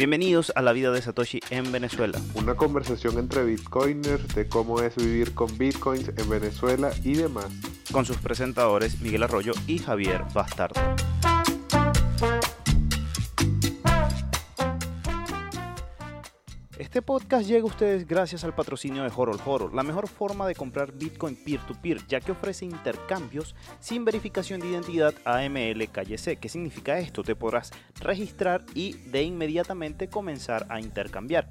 Bienvenidos a La Vida de Satoshi en Venezuela. Una conversación entre bitcoiners de cómo es vivir con bitcoins en Venezuela y demás. Con sus presentadores Miguel Arroyo y Javier Bastardo. Este podcast llega a ustedes gracias al patrocinio de Horol Horol, la mejor forma de comprar Bitcoin peer-to-peer, ya que ofrece intercambios sin verificación de identidad AML calle C. ¿Qué significa esto? Te podrás registrar y de inmediatamente comenzar a intercambiar.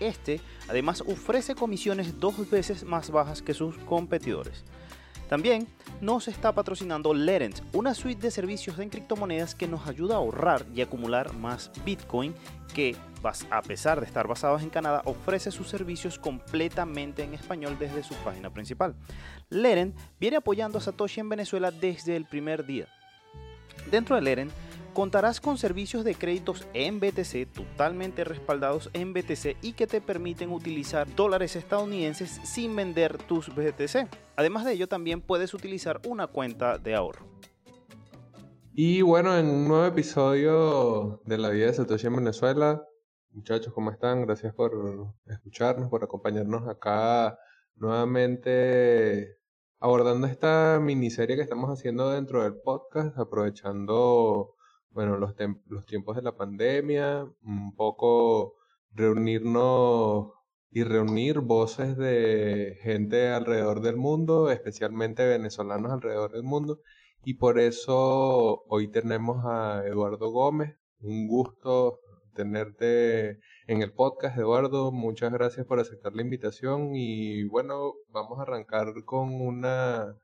Este además ofrece comisiones dos veces más bajas que sus competidores. También nos está patrocinando Lerent, una suite de servicios de criptomonedas que nos ayuda a ahorrar y acumular más Bitcoin que, a pesar de estar basados en Canadá, ofrece sus servicios completamente en español desde su página principal. Lerent viene apoyando a Satoshi en Venezuela desde el primer día. Dentro de Lerent contarás con servicios de créditos en BTC totalmente respaldados en BTC y que te permiten utilizar dólares estadounidenses sin vender tus BTC. Además de ello, también puedes utilizar una cuenta de ahorro. Y bueno, en un nuevo episodio de La vida de Satoshi en Venezuela, muchachos, ¿cómo están? Gracias por escucharnos, por acompañarnos acá nuevamente abordando esta miniserie que estamos haciendo dentro del podcast, aprovechando bueno, los, los tiempos de la pandemia, un poco reunirnos y reunir voces de gente alrededor del mundo, especialmente venezolanos alrededor del mundo. Y por eso hoy tenemos a Eduardo Gómez. Un gusto tenerte en el podcast, Eduardo. Muchas gracias por aceptar la invitación. Y bueno, vamos a arrancar con una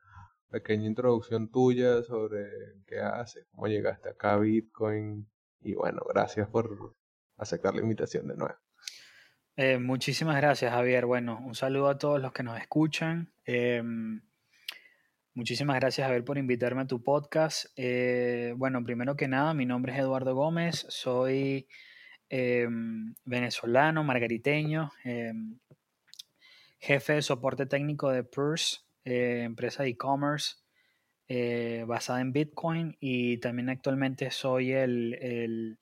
pequeña introducción tuya sobre qué haces, cómo llegaste acá a Bitcoin y bueno, gracias por aceptar la invitación de nuevo. Eh, muchísimas gracias, Javier. Bueno, un saludo a todos los que nos escuchan. Em, muchísimas gracias, Javier, por invitarme a tu podcast. Eh, bueno, primero que nada, mi nombre es Eduardo Gómez, soy em, venezolano, margariteño, em, jefe de soporte técnico de Purse eh, empresa de e-commerce eh, basada en Bitcoin y también actualmente soy el,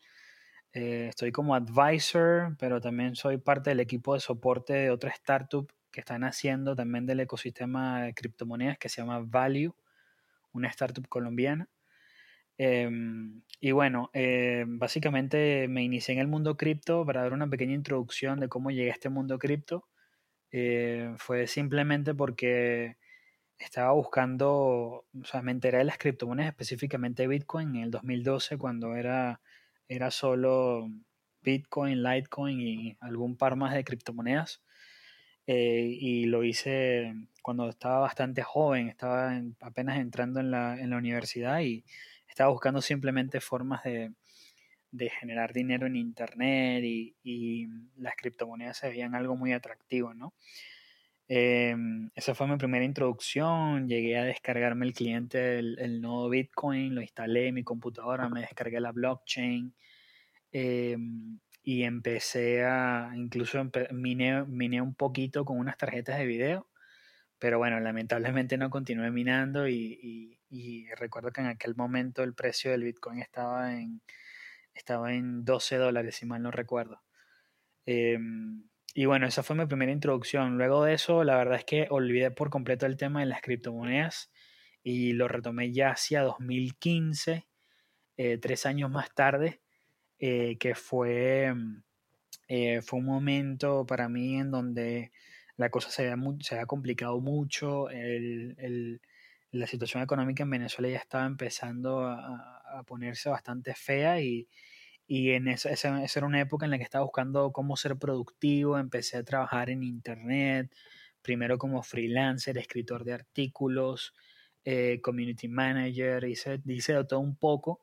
eh, estoy como advisor, pero también soy parte del equipo de soporte de otra startup que están haciendo también del ecosistema de criptomonedas que se llama Value, una startup colombiana. Em, y bueno, básicamente me inicié en el mundo cripto para dar una pequeña introducción de cómo llegué a este mundo cripto. fue simplemente porque estaba buscando, o sea, me enteré de las criptomonedas, específicamente Bitcoin, en el 2012, cuando era, era solo Bitcoin, Litecoin y algún par más de criptomonedas. Eh, y lo hice cuando estaba bastante joven, estaba apenas entrando en la, en la, universidad y estaba buscando simplemente formas de, de generar dinero en Internet y, y, las criptomonedas se veían algo muy atractivo, ¿no? Em, esa fue mi primera introducción. Llegué a descargarme el cliente, el, el, nodo Bitcoin, lo instalé en mi computadora, me descargué la blockchain em, y empecé a, incluso miné, un poquito con unas tarjetas de video, pero bueno, lamentablemente no continué minando y, y, recuerdo que en aquel momento el precio del Bitcoin estaba en, estaba en 12 dólares, si mal no recuerdo. Em, y bueno, esa fue mi primera introducción. Luego de eso, la verdad es que olvidé por completo el tema de las criptomonedas y lo retomé ya hacia 2015, eh, tres años más tarde, eh, que fue, eh, fue un momento para mí en donde la cosa se había, se complicado mucho, la situación económica en Venezuela ya estaba empezando a, a ponerse bastante fea y, y en esa, esa, era una época en la que estaba buscando cómo ser productivo, empecé a trabajar en internet, primero como freelancer, escritor de artículos, eh, community manager, hice, hice de todo un poco.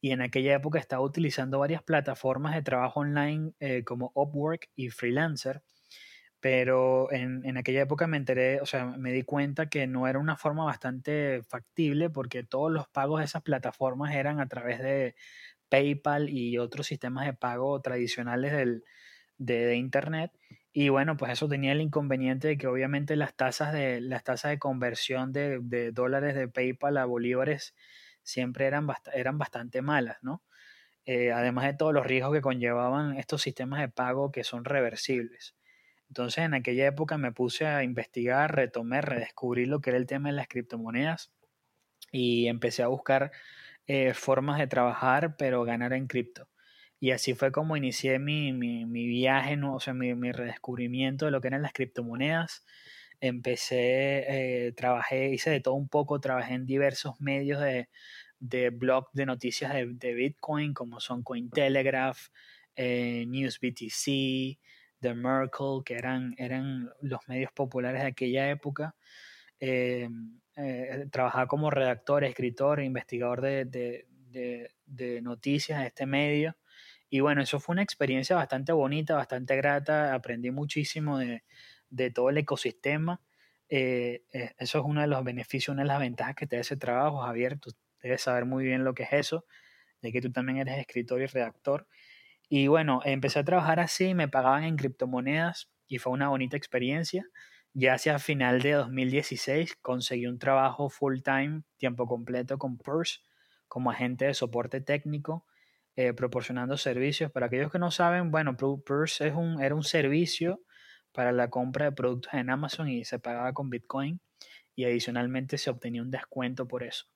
Y en aquella época estaba utilizando varias plataformas de trabajo online eh, como Upwork y Freelancer. Pero en, en, aquella época me enteré, o sea, me di cuenta que no era una forma bastante factible porque todos los pagos de esas plataformas eran a través de, PayPal y otros sistemas de pago tradicionales del, de, Internet. Y bueno, pues eso tenía el inconveniente de que obviamente las tasas de, las tasas de conversión de, dólares de PayPal a bolívares siempre eran, eran bastante malas, ¿no? eh, además de todos los riesgos que conllevaban estos sistemas de pago que son reversibles. Entonces en aquella época me puse a investigar, retomé, redescubrir lo que era el tema de las criptomonedas y empecé a buscar eh, formas de trabajar, pero ganar en cripto. Y así fue como inicié mi, mi, mi viaje, ¿no? o sea, mi, mi, redescubrimiento de lo que eran las criptomonedas. Empecé, eh, trabajé, hice de todo un poco, trabajé en diversos medios de, de blog de noticias de, de Bitcoin, como son Cointelegraph, eh, NewsBTC, The Merkle, que eran, eran los medios populares de aquella época. Eh, eh, trabajaba como redactor, escritor, investigador de, de, de, noticias de este medio. Y bueno, eso fue una experiencia bastante bonita, bastante grata. Aprendí muchísimo de, todo el ecosistema. Eh, eh, eso es uno de los beneficios, una de las ventajas que te da ese trabajo, Javier. Tú debes saber muy bien lo que es eso, de que tú también eres escritor y redactor. Y bueno, empecé a trabajar así, me pagaban en criptomonedas y fue una bonita experiencia. Ya hacia final de 2016 conseguí un trabajo full time, tiempo completo con Purse, como agente de soporte técnico, eh, proporcionando servicios. Para aquellos que no saben, bueno, Purse es un, era un servicio para la compra de productos en Amazon y se pagaba con Bitcoin y adicionalmente se obtenía un descuento por eso.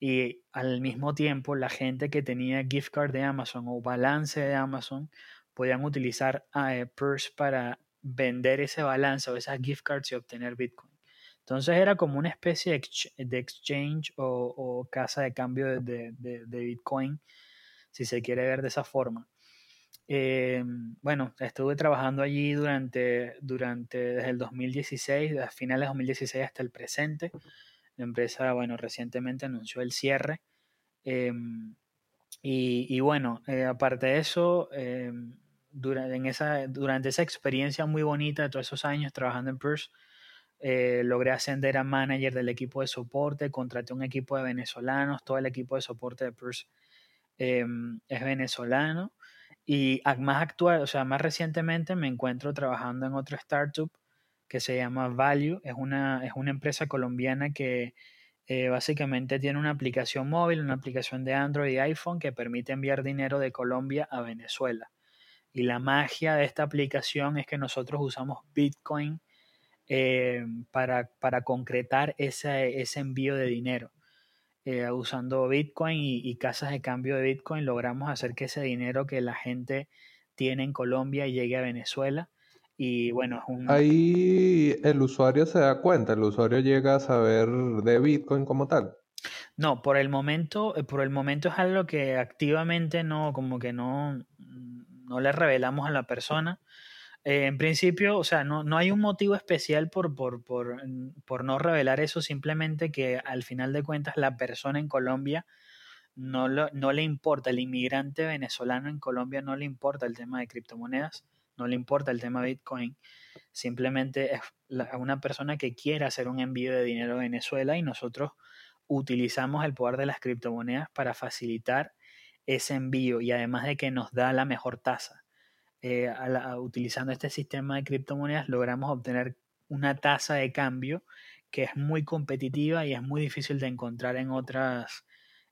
Y al mismo tiempo, la gente que tenía gift card de Amazon o balance de Amazon podían utilizar eh, Purse para vender ese balance o esas gift cards y obtener Bitcoin. Entonces era como una especie de exchange o, casa de cambio de, Bitcoin, si se quiere ver de esa forma. Eh, bueno, estuve trabajando allí durante, durante desde el 2016, desde finales de 2016 hasta el presente. La empresa, bueno, recientemente anunció el cierre. Em, y, bueno, eh, aparte de eso, em, durante, esa, durante esa experiencia muy bonita de todos esos años trabajando en Purse, eh, logré ascender a manager del equipo de soporte, contraté un equipo de venezolanos, todo el equipo de soporte de Purse em, es venezolano. Y más actual, o sea, más recientemente me encuentro trabajando en otro startup que se llama Value. Es una, es una empresa colombiana que eh, básicamente tiene una aplicación móvil, una aplicación de Android y iPhone que permite enviar dinero de Colombia a Venezuela. Y la magia de esta aplicación es que nosotros usamos Bitcoin eh, para, concretar ese, ese, envío de dinero. Eh, usando Bitcoin y, casas de cambio de Bitcoin logramos hacer que ese dinero que la gente tiene en Colombia llegue a Venezuela. Y bueno, Ahí el usuario se da cuenta, el usuario llega a saber de Bitcoin como tal. No, por el momento, eh, por el momento es algo que activamente no, como que no, no le revelamos a la persona. Eh, en principio, o sea, no, no, hay un motivo especial por, por, por, por, no revelar eso, simplemente que al final de cuentas la persona en Colombia no, lo, no le importa, el inmigrante venezolano en Colombia no le importa el tema de criptomonedas, no le importa el tema Bitcoin, simplemente es una persona que quiere hacer un envío de dinero a Venezuela y nosotros utilizamos el poder de las criptomonedas para facilitar ese envío y además de que nos da la mejor tasa. Eh, utilizando este sistema de criptomonedas logramos obtener una tasa de cambio que es muy competitiva y es muy difícil de encontrar en otras,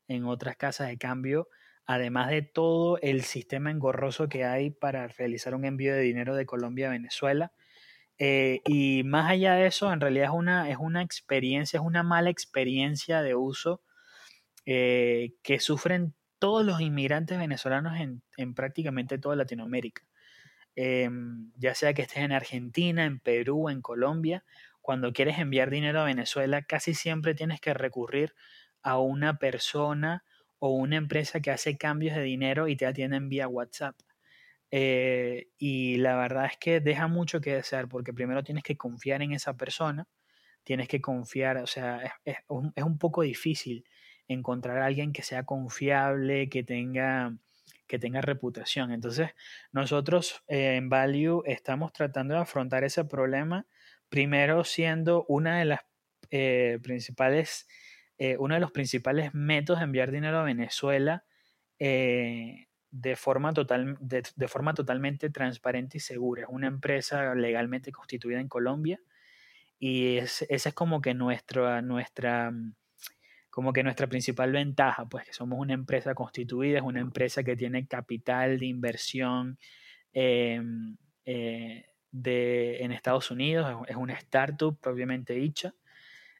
en otras casas de cambio, además de todo el sistema engorroso que hay para realizar un envío de dinero de Colombia a Venezuela. Eh, y más allá de eso, en realidad es una, es una experiencia, es una mala experiencia de uso eh, que sufren todos los inmigrantes venezolanos en, en prácticamente toda Latinoamérica. Em, ya sea que estés en Argentina, en Perú, en Colombia, cuando quieres enviar dinero a Venezuela, casi siempre tienes que recurrir a una persona o una empresa que hace cambios de dinero y te atienden vía WhatsApp. Eh, y la verdad es que deja mucho que desear porque primero tienes que confiar en esa persona, tienes que confiar, o sea, es un poco difícil encontrar a alguien que sea confiable, que tenga que tenga reputación. Entonces, nosotros eh, en Value estamos tratando de afrontar ese problema, primero siendo una de las eh, principales, eh, uno de los principales métodos de enviar dinero a Venezuela de, forma total, de, forma totalmente transparente y segura. Es una empresa legalmente constituida en Colombia y esa es como que nuestra, nuestra, como que nuestra principal ventaja, pues que somos una empresa constituida, es una empresa que tiene capital de inversión em, eh, en Estados Unidos, es una startup propiamente dicha.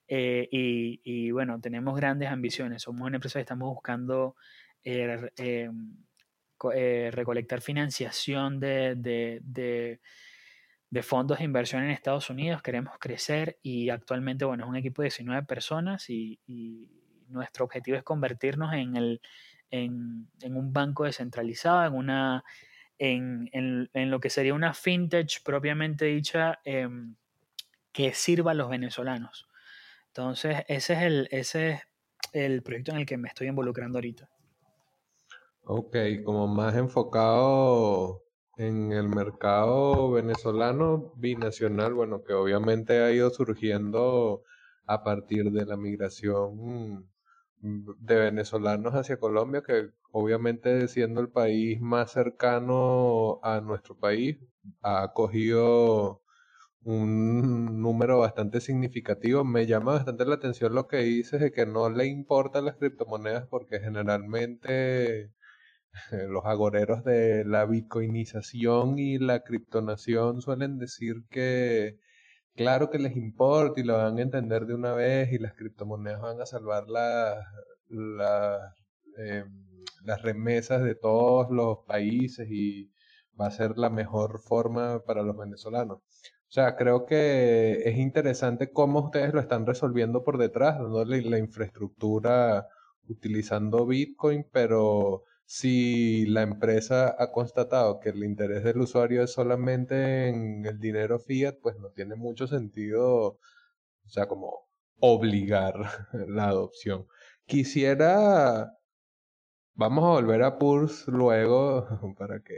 Eh, y, bueno, tenemos grandes ambiciones. Somos una empresa que estamos buscando eh, em, recolectar financiación de, fondos de inversión en Estados Unidos. Queremos crecer y actualmente, bueno, es un equipo de 19 personas y, nuestro objetivo es convertirnos en, el, en, en un banco descentralizado, en una en, lo que sería una fintech propiamente dicha em, que sirva a los venezolanos. Entonces, ese es, el, ese es el proyecto en el que me estoy involucrando ahorita. Ok, como más enfocado en el mercado venezolano binacional, bueno, que obviamente ha ido surgiendo a partir de la migración de venezolanos hacia Colombia, que obviamente siendo el país más cercano a nuestro país, ha acogido un número bastante significativo. Me llama bastante la atención lo que dices de que no le importan las criptomonedas porque generalmente los agoreros de la bitcoinización y la criptonación suelen decir que claro que les importa y lo van a entender de una vez y las criptomonedas van a salvar las, em, las, remesas de todos los países y va a ser la mejor forma para los venezolanos. O sea, creo que es interesante cómo ustedes lo están resolviendo por detrás, dándole la infraestructura utilizando Bitcoin, pero si la empresa ha constatado que el interés del usuario es solamente en el dinero fiat, pues no tiene mucho sentido, o sea, como obligar la adopción. Quisiera, vamos a volver a PURS luego para que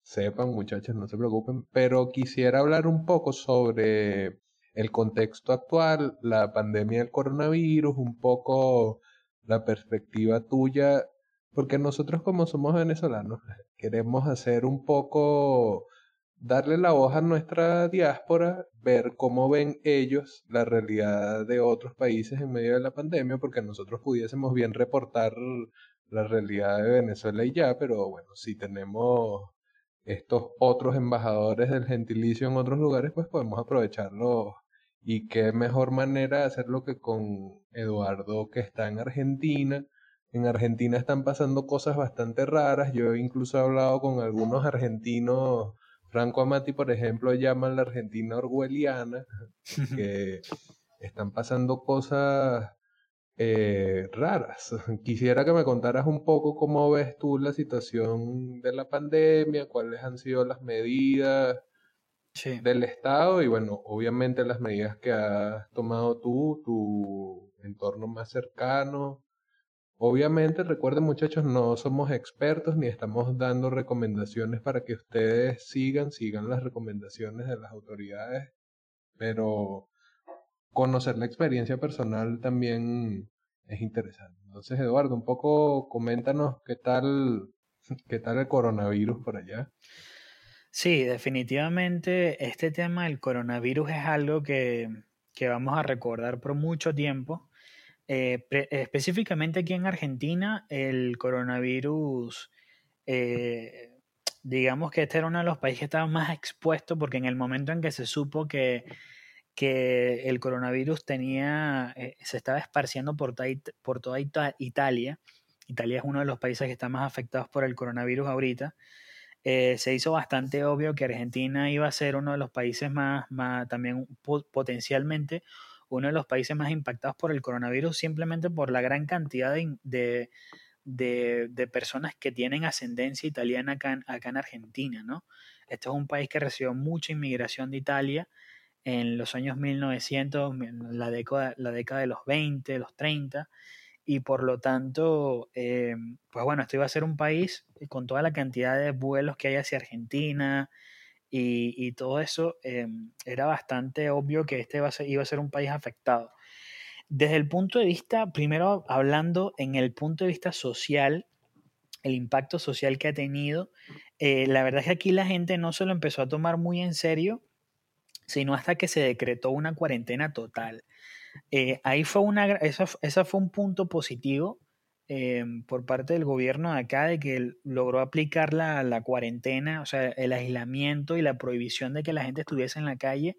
sepan, muchachos, no se preocupen, pero quisiera hablar un poco sobre el contexto actual, la pandemia del coronavirus, un poco la perspectiva tuya porque nosotros como somos venezolanos queremos hacer un poco, darle la voz a nuestra diáspora, ver cómo ven ellos la realidad de otros países en medio de la pandemia, porque nosotros pudiésemos bien reportar la realidad de Venezuela y ya, pero bueno, si tenemos estos otros embajadores del gentilicio en otros lugares, pues podemos aprovecharlo. Y qué mejor manera de hacerlo que con Eduardo, que está en Argentina, en Argentina están pasando cosas bastante raras. Yo incluso he hablado con algunos argentinos. Franco Amati, por ejemplo, llaman la Argentina orwelliana, que están pasando cosas eh, raras. Quisiera que me contaras un poco cómo ves tú la situación de la pandemia, cuáles han sido las medidas del Estado y, bueno, obviamente las medidas que has tomado tú, tu entorno más cercano Obviamente, recuerden muchachos, no somos expertos ni estamos dando recomendaciones para que ustedes sigan, sigan las recomendaciones de las autoridades, pero conocer la experiencia personal también es interesante. Entonces, Eduardo, un poco coméntanos qué tal, qué tal el coronavirus por allá. Sí, definitivamente este tema del coronavirus es algo que, que vamos a recordar por mucho tiempo eh, específicamente aquí en Argentina, el coronavirus, eh, digamos que este era uno de los países que estaba más expuesto porque en el momento en que se supo que, que el coronavirus tenía, eh, se estaba esparciendo por, por toda Italia, Italia es uno de los países que está más afectados por el coronavirus ahorita, se hizo bastante obvio que Argentina iba a ser uno de los países más, más también potencialmente uno de los países más impactados por el coronavirus simplemente por la gran cantidad de, de, personas que tienen ascendencia italiana acá, en Argentina, ¿no? Este es un país que recibió mucha inmigración de Italia en los años 1900, la década, la década de los 20, los 30, y por lo tanto, eh, pues bueno, esto iba a ser un país con toda la cantidad de vuelos que hay hacia Argentina, y, todo eso eh, era bastante obvio que este iba a, ser, un país afectado. Desde el punto de vista, primero hablando en el punto de vista social, el impacto social que ha tenido, eh, la verdad es que aquí la gente no se lo empezó a tomar muy en serio, sino hasta que se decretó una cuarentena total. Eh, ahí fue una, fue un punto positivo eh, por parte del gobierno de acá de que logró aplicar la, la, cuarentena, o sea, el aislamiento y la prohibición de que la gente estuviese en la calle,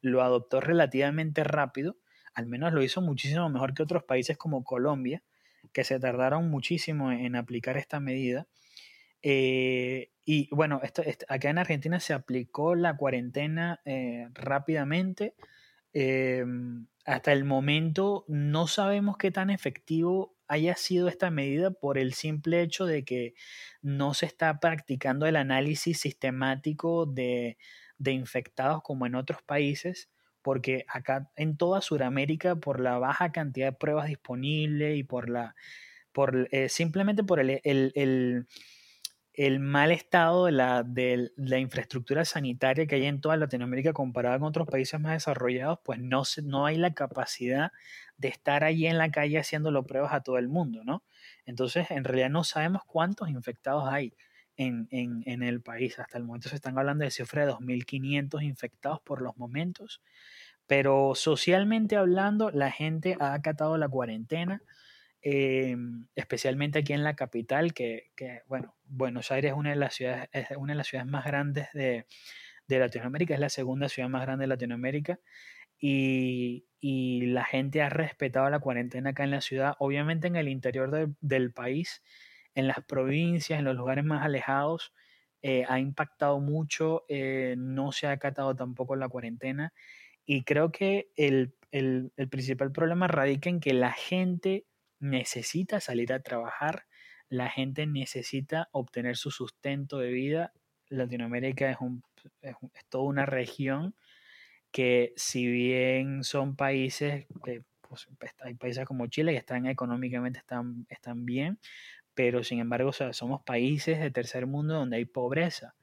lo adoptó relativamente rápido, al menos lo hizo muchísimo mejor que otros países como Colombia, que se tardaron muchísimo en aplicar esta medida. Eh, y bueno, esto, acá en Argentina se aplicó la cuarentena eh, rápidamente. Em, hasta el momento no sabemos qué tan efectivo haya sido esta medida por el simple hecho de que no se está practicando el análisis sistemático de, de infectados como en otros países porque acá en toda Sudamérica, por la baja cantidad de pruebas disponibles y por la, por, eh, simplemente por el, el, el, mal estado de la, de la, infraestructura sanitaria que hay en toda Latinoamérica comparada con otros países más desarrollados, pues no, se, no hay la capacidad de estar allí en la calle haciéndolo pruebas a todo el mundo, ¿no? Entonces, en realidad no sabemos cuántos infectados hay. En, en, el país. Hasta el momento se están hablando de cifra de 2.500 infectados por los momentos, pero socialmente hablando, la gente ha acatado la cuarentena, eh, especialmente aquí en la capital, que, que, bueno, Buenos Aires es una de las ciudades, es una de las ciudades más grandes de, de Latinoamérica, es la segunda ciudad más grande de Latinoamérica. Y, la gente ha respetado la cuarentena acá en la ciudad. Obviamente en el interior de, del país, en las provincias, en los lugares más alejados, eh, ha impactado mucho, eh, no se ha acatado tampoco la cuarentena y creo que el, principal problema radica en que la gente necesita salir a trabajar, la gente necesita obtener su sustento de vida. Latinoamérica es toda una región que si bien son países, que, pues, hay países como Chile que están económicamente están, están bien, pero sin embargo somos países de tercer mundo donde hay pobreza.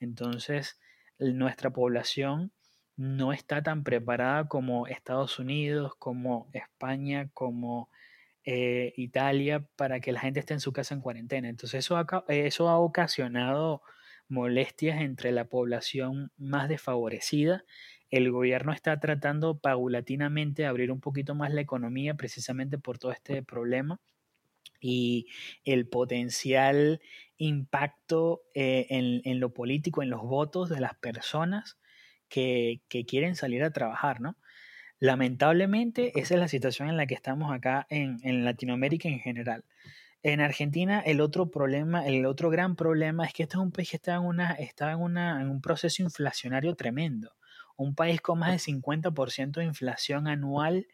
Entonces, nuestra población no está tan preparada como Estados Unidos, como España, como eh, Italia, para que la gente esté en su casa en cuarentena. Entonces eso ha, eso ha ocasionado molestias entre la población más desfavorecida. El gobierno está tratando paulatinamente de abrir un poquito más la economía precisamente por todo este problema y el potencial impacto eh, en, lo político, en los votos de las personas que, quieren salir a trabajar, ¿no? Lamentablemente, esa es la situación en la que estamos acá en, Latinoamérica en general. En Argentina, el otro problema, el otro gran problema es que este es un país que está en, una, está en, una, en un proceso inflacionario tremendo. Un país con más de 50% de inflación anual,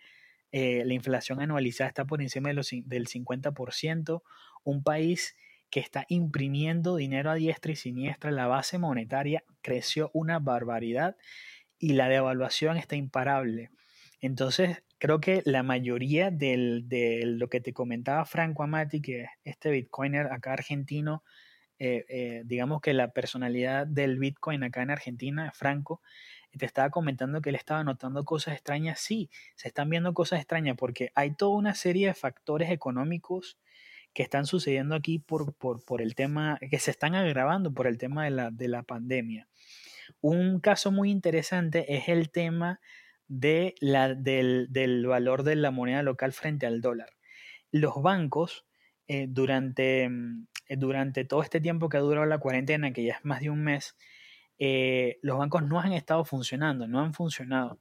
eh, la inflación anualizada está por encima de los, del 50%. Un país que está imprimiendo dinero a diestra y siniestra, la base monetaria creció una barbaridad y la devaluación está imparable. Entonces, creo que la mayoría de lo que te comentaba Franco Amati, que este bitcoiner acá argentino, eh, eh, digamos que la personalidad del bitcoin acá en Argentina, Franco, te estaba comentando que él estaba notando cosas extrañas. Sí, se están viendo cosas extrañas porque hay toda una serie de factores económicos que están sucediendo aquí por, por, por, el tema, que se están agravando por el tema de la, de la pandemia. Un caso muy interesante es el tema de la, del, del, valor de la moneda local frente al dólar. Los bancos, eh, durante, mm, eh, durante todo este tiempo que ha durado la cuarentena, que ya es más de un mes, eh, los bancos no han estado funcionando, no han funcionado.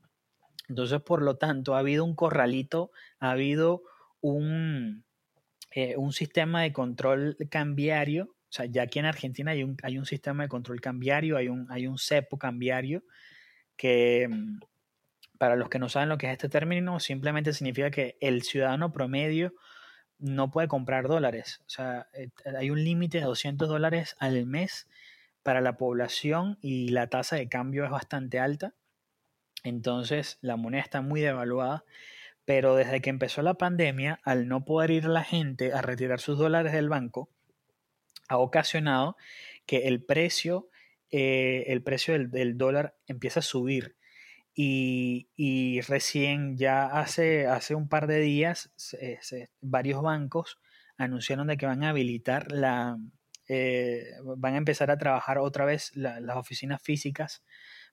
Entonces, por lo tanto, ha habido un corralito, ha habido un, eh, un sistema de control cambiario. O sea, ya aquí en Argentina hay un, hay un sistema de control cambiario, hay un, hay un cepo cambiario que, mm, para los que no saben lo que es este término, simplemente significa que el ciudadano promedio no puede comprar dólares. O sea, eh, hay un límite de 200 dólares al mes para la población y la tasa de cambio es bastante alta. Entonces, la moneda está muy devaluada pero desde que empezó la pandemia, al no poder ir la gente a retirar sus dólares del banco, ha ocasionado que el precio, eh, el precio del, dólar empieza a subir. Y, recién ya hace, hace un par de días varios bancos anunciaron de que van a habilitar la, eh, van a empezar a trabajar otra vez la, las oficinas físicas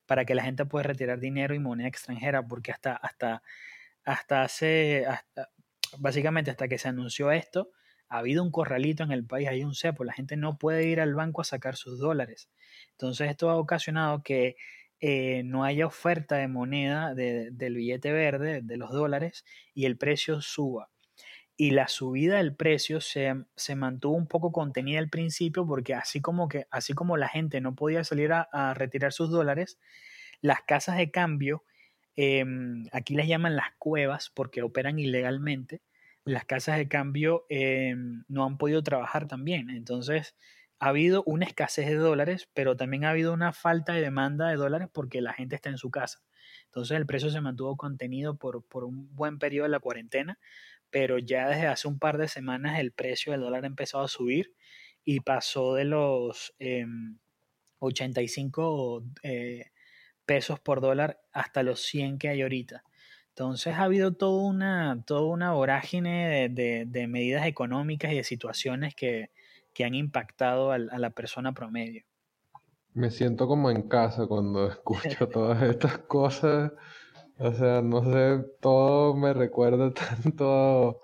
para que la gente pueda retirar dinero y moneda extranjera, porque hasta, hasta hasta hace, hasta, básicamente hasta que se anunció esto, ha habido un corralito en el país, hay un cepo, la gente no puede ir al banco a sacar sus dólares. Entonces esto ha ocasionado que eh, no haya oferta de moneda del billete verde, de los dólares, y el precio suba. Y la subida del precio se, mantuvo un poco contenida al principio porque así como, que, así como la gente no podía salir a, retirar sus dólares, las casas de cambio, em, aquí les llaman las cuevas porque operan ilegalmente, las casas de cambio em, no han podido trabajar también. Entonces, ha habido una escasez de dólares, pero también ha habido una falta de demanda de dólares porque la gente está en su casa. Entonces el precio se mantuvo contenido por, un buen periodo de la cuarentena, pero ya desde hace un par de semanas el precio del dólar ha empezado a subir y pasó de los 85 em, eh, pesos por dólar hasta los 100 que hay ahorita. Entonces ha habido toda una, toda una vorágine de medidas económicas y de situaciones que, que han impactado a la persona promedio. Me siento como en casa cuando escucho todas estas cosas. O sea, no sé, todo me recuerda tanto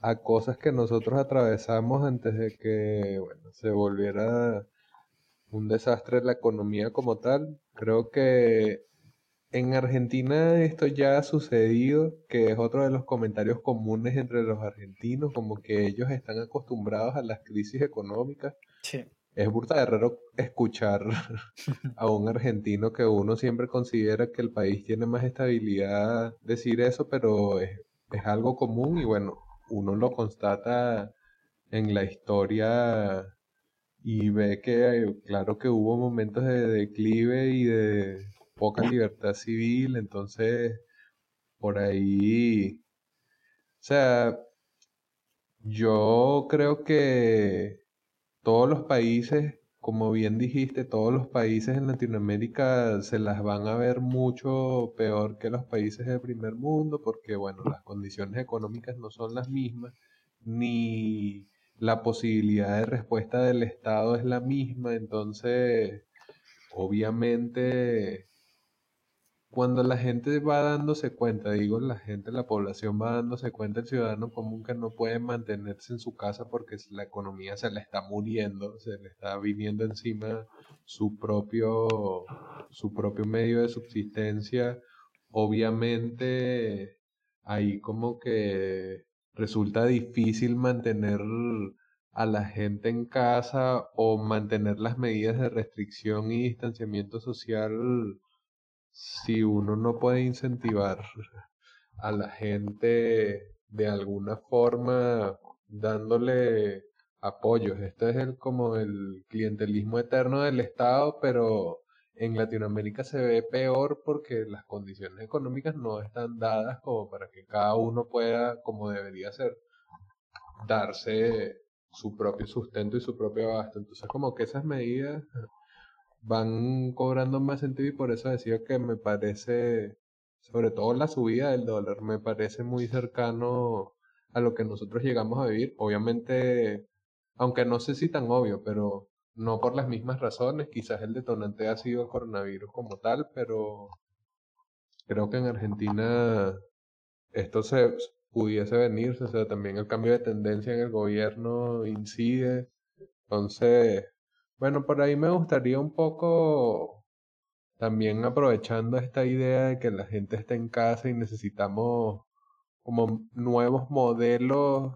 a cosas que nosotros atravesamos antes de que bueno, se volviera un desastre la economía como tal. Creo que en Argentina esto ya ha sucedido, que es otro de los comentarios comunes entre los argentinos, como que ellos están acostumbrados a las crisis económicas. Sí. Es burda raro escuchar a un argentino que uno siempre considera que el país tiene más estabilidad decir eso, pero es, es algo común y bueno, uno lo constata en la historia y ve que claro que hubo momentos de declive y de poca libertad civil, entonces por ahí, o sea, yo creo que todos los países, como bien dijiste, todos los países en Latinoamérica se las van a ver mucho peor que los países del primer mundo, porque bueno, las condiciones económicas no son las mismas, ni la posibilidad de respuesta del Estado es la misma, entonces obviamente cuando la gente va dándose cuenta, digo la gente, la población va dándose cuenta, el ciudadano común que no puede mantenerse en su casa porque la economía se le está muriendo, se le está viniendo encima su propio, su propio medio de subsistencia, obviamente ahí como que resulta difícil mantener a la gente en casa o mantener las medidas de restricción y distanciamiento social si uno no puede incentivar a la gente de alguna forma dándole apoyos. Este es el como el clientelismo eterno del Estado, pero en Latinoamérica se ve peor porque las condiciones económicas no están dadas como para que cada uno pueda, como debería ser, darse su propio sustento y su propio abasto. Entonces como que esas medidas van cobrando más sentido y por eso decía que me parece, sobre todo la subida del dólar, me parece muy cercano a lo que nosotros llegamos a vivir. Obviamente, aunque no sé si tan obvio, pero no por las mismas razones. Quizás el detonante ha sido el coronavirus como tal, pero creo que en Argentina esto se pudiese venir, o sea, también el cambio de tendencia en el gobierno incide. Entonces, bueno, por ahí me gustaría un poco también aprovechando esta idea de que la gente está en casa y necesitamos como nuevos modelos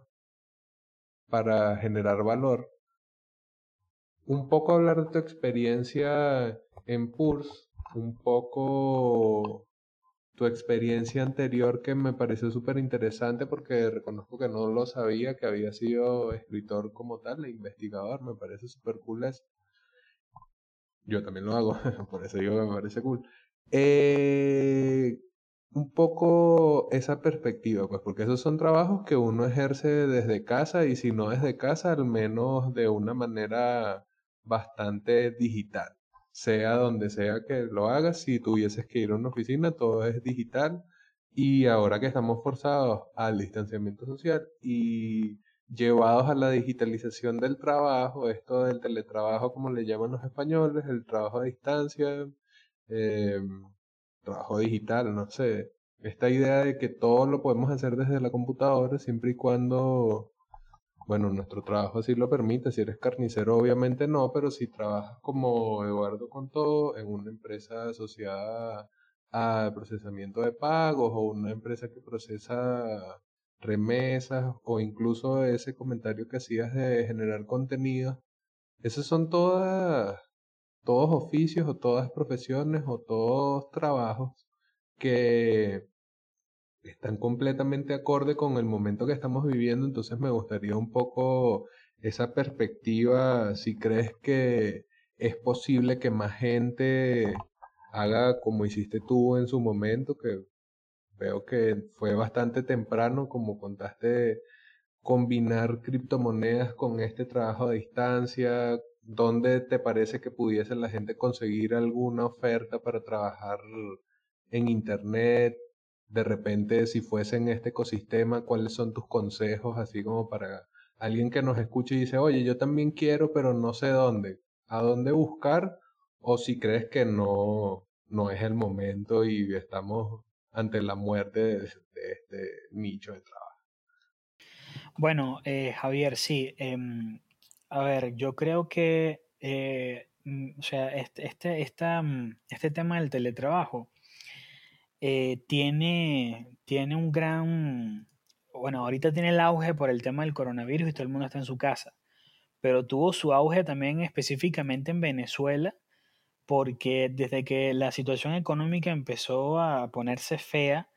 para generar valor. Un poco hablar de tu experiencia en PURS, un poco tu experiencia anterior que me pareció súper interesante porque reconozco que no lo sabía, que había sido escritor como tal e investigador, me parece súper cool eso. Yo también lo hago, por eso digo que me parece cool. Eh, un poco esa perspectiva, pues, porque esos son trabajos que uno ejerce desde casa y si no desde casa, al menos de una manera bastante digital. Sea donde sea que lo hagas, si tuvieses que ir a una oficina, todo es digital. Y ahora que estamos forzados al distanciamiento social y llevados a la digitalización del trabajo, esto del teletrabajo como le llaman los españoles, el trabajo a distancia, eh, trabajo digital, no sé, esta idea de que todo lo podemos hacer desde la computadora siempre y cuando, bueno, nuestro trabajo así lo permite. Si eres carnicero, obviamente no, pero si trabajas como Eduardo contó en una empresa asociada a procesamiento de pagos o una empresa que procesa remesas o incluso ese comentario que hacías de generar contenido, esos son todas, todos oficios o todas profesiones o todos trabajos que están completamente acorde con el momento que estamos viviendo, entonces me gustaría un poco esa perspectiva, si crees que es posible que más gente haga como hiciste tú en su momento, que veo que fue bastante temprano, como contaste, combinar criptomonedas con este trabajo a distancia, ¿dónde te parece que pudiese la gente conseguir alguna oferta para trabajar en Internet? De repente, si fuese en este ecosistema, ¿cuáles son tus consejos, así como para alguien que nos escuche y dice, oye, yo también quiero, pero no sé dónde, a dónde buscar? O si crees que no, no es el momento y estamos ante la muerte de, este nicho de trabajo. Bueno, eh, Javier, sí. Em, a ver, yo creo que, eh, mm, o sea, este, este, mm, este tema del teletrabajo eh, tiene, tiene un gran, bueno, ahorita tiene el auge por el tema del coronavirus y todo el mundo está en su casa, pero tuvo su auge también específicamente en Venezuela porque desde que la situación económica empezó a ponerse fea,